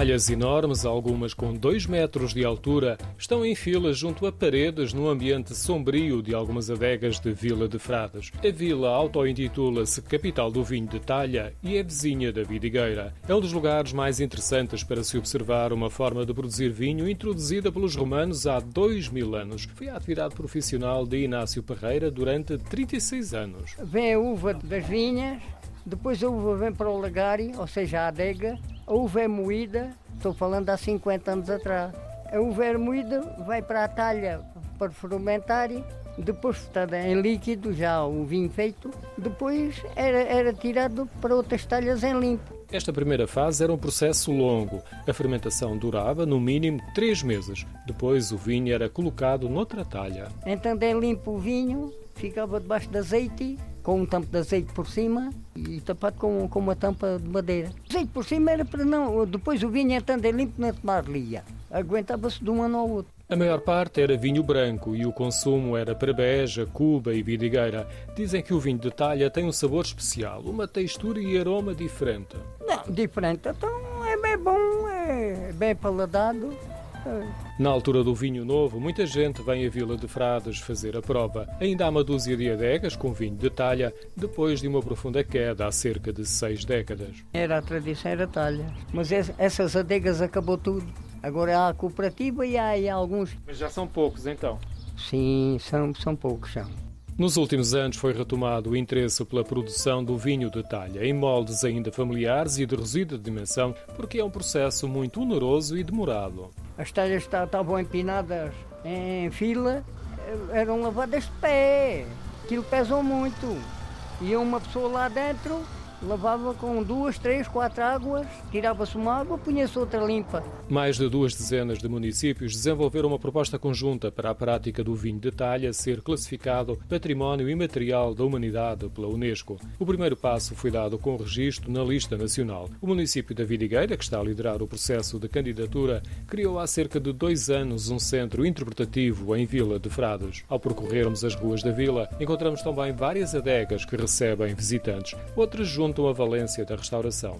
Talhas enormes, algumas com 2 metros de altura, estão em fila junto a paredes no ambiente sombrio de algumas adegas de Vila de Frades. A vila auto-intitula-se Capital do Vinho de Talha e é vizinha da Vidigueira. É um dos lugares mais interessantes para se observar uma forma de produzir vinho introduzida pelos romanos há dois mil anos. Foi a atividade profissional de Inácio Parreira durante 36 anos. Vem a uva das vinhas, depois a uva vem para o lagário, ou seja, a adega, uva é moída, estou falando há 50 anos atrás. A uva é moída, vai para a talha para fermentar, depois está em líquido, já o vinho feito, depois era, era tirado para outras talhas em limpo. Esta primeira fase era um processo longo. A fermentação durava, no mínimo, três meses. Depois o vinho era colocado noutra talha. Então, em limpo o vinho, ficava debaixo de azeite com um tampo de azeite por cima e tapado com, com uma tampa de madeira. Azeite por cima era para não. Depois o vinho, entrando em limpo, não tomar lia. Aguentava-se de um ano ao outro. A maior parte era vinho branco e o consumo era para Beja, Cuba e Vidigueira. Dizem que o vinho de talha tem um sabor especial, uma textura e aroma diferente. Não, diferente. Então é bem bom, é bem paladado. Na altura do vinho novo, muita gente vem à Vila de Frades fazer a prova. Ainda há uma dúzia de adegas com vinho de talha, depois de uma profunda queda há cerca de seis décadas. Era a tradição, era talha. Mas essas adegas acabou tudo. Agora há a cooperativa e há, e há alguns. Mas já são poucos então? Sim, são, são poucos, são. Nos últimos anos foi retomado o interesse pela produção do vinho de talha, em moldes ainda familiares e de reduzida dimensão, porque é um processo muito oneroso e demorado. As talhas estavam empinadas em fila, eram lavadas de pé. Aquilo pesou muito. E uma pessoa lá dentro lavava com duas, três, quatro águas, tirava-se uma água, punha-se outra limpa. Mais de duas dezenas de municípios desenvolveram uma proposta conjunta para a prática do vinho de talha ser classificado Património Imaterial da Humanidade pela Unesco. O primeiro passo foi dado com o registro na lista nacional. O município da Vidigueira, que está a liderar o processo de candidatura, criou há cerca de dois anos um centro interpretativo em Vila de Frades. Ao percorrermos as ruas da vila, encontramos também várias adegas que recebem visitantes. Outras juntam a valência da restauração.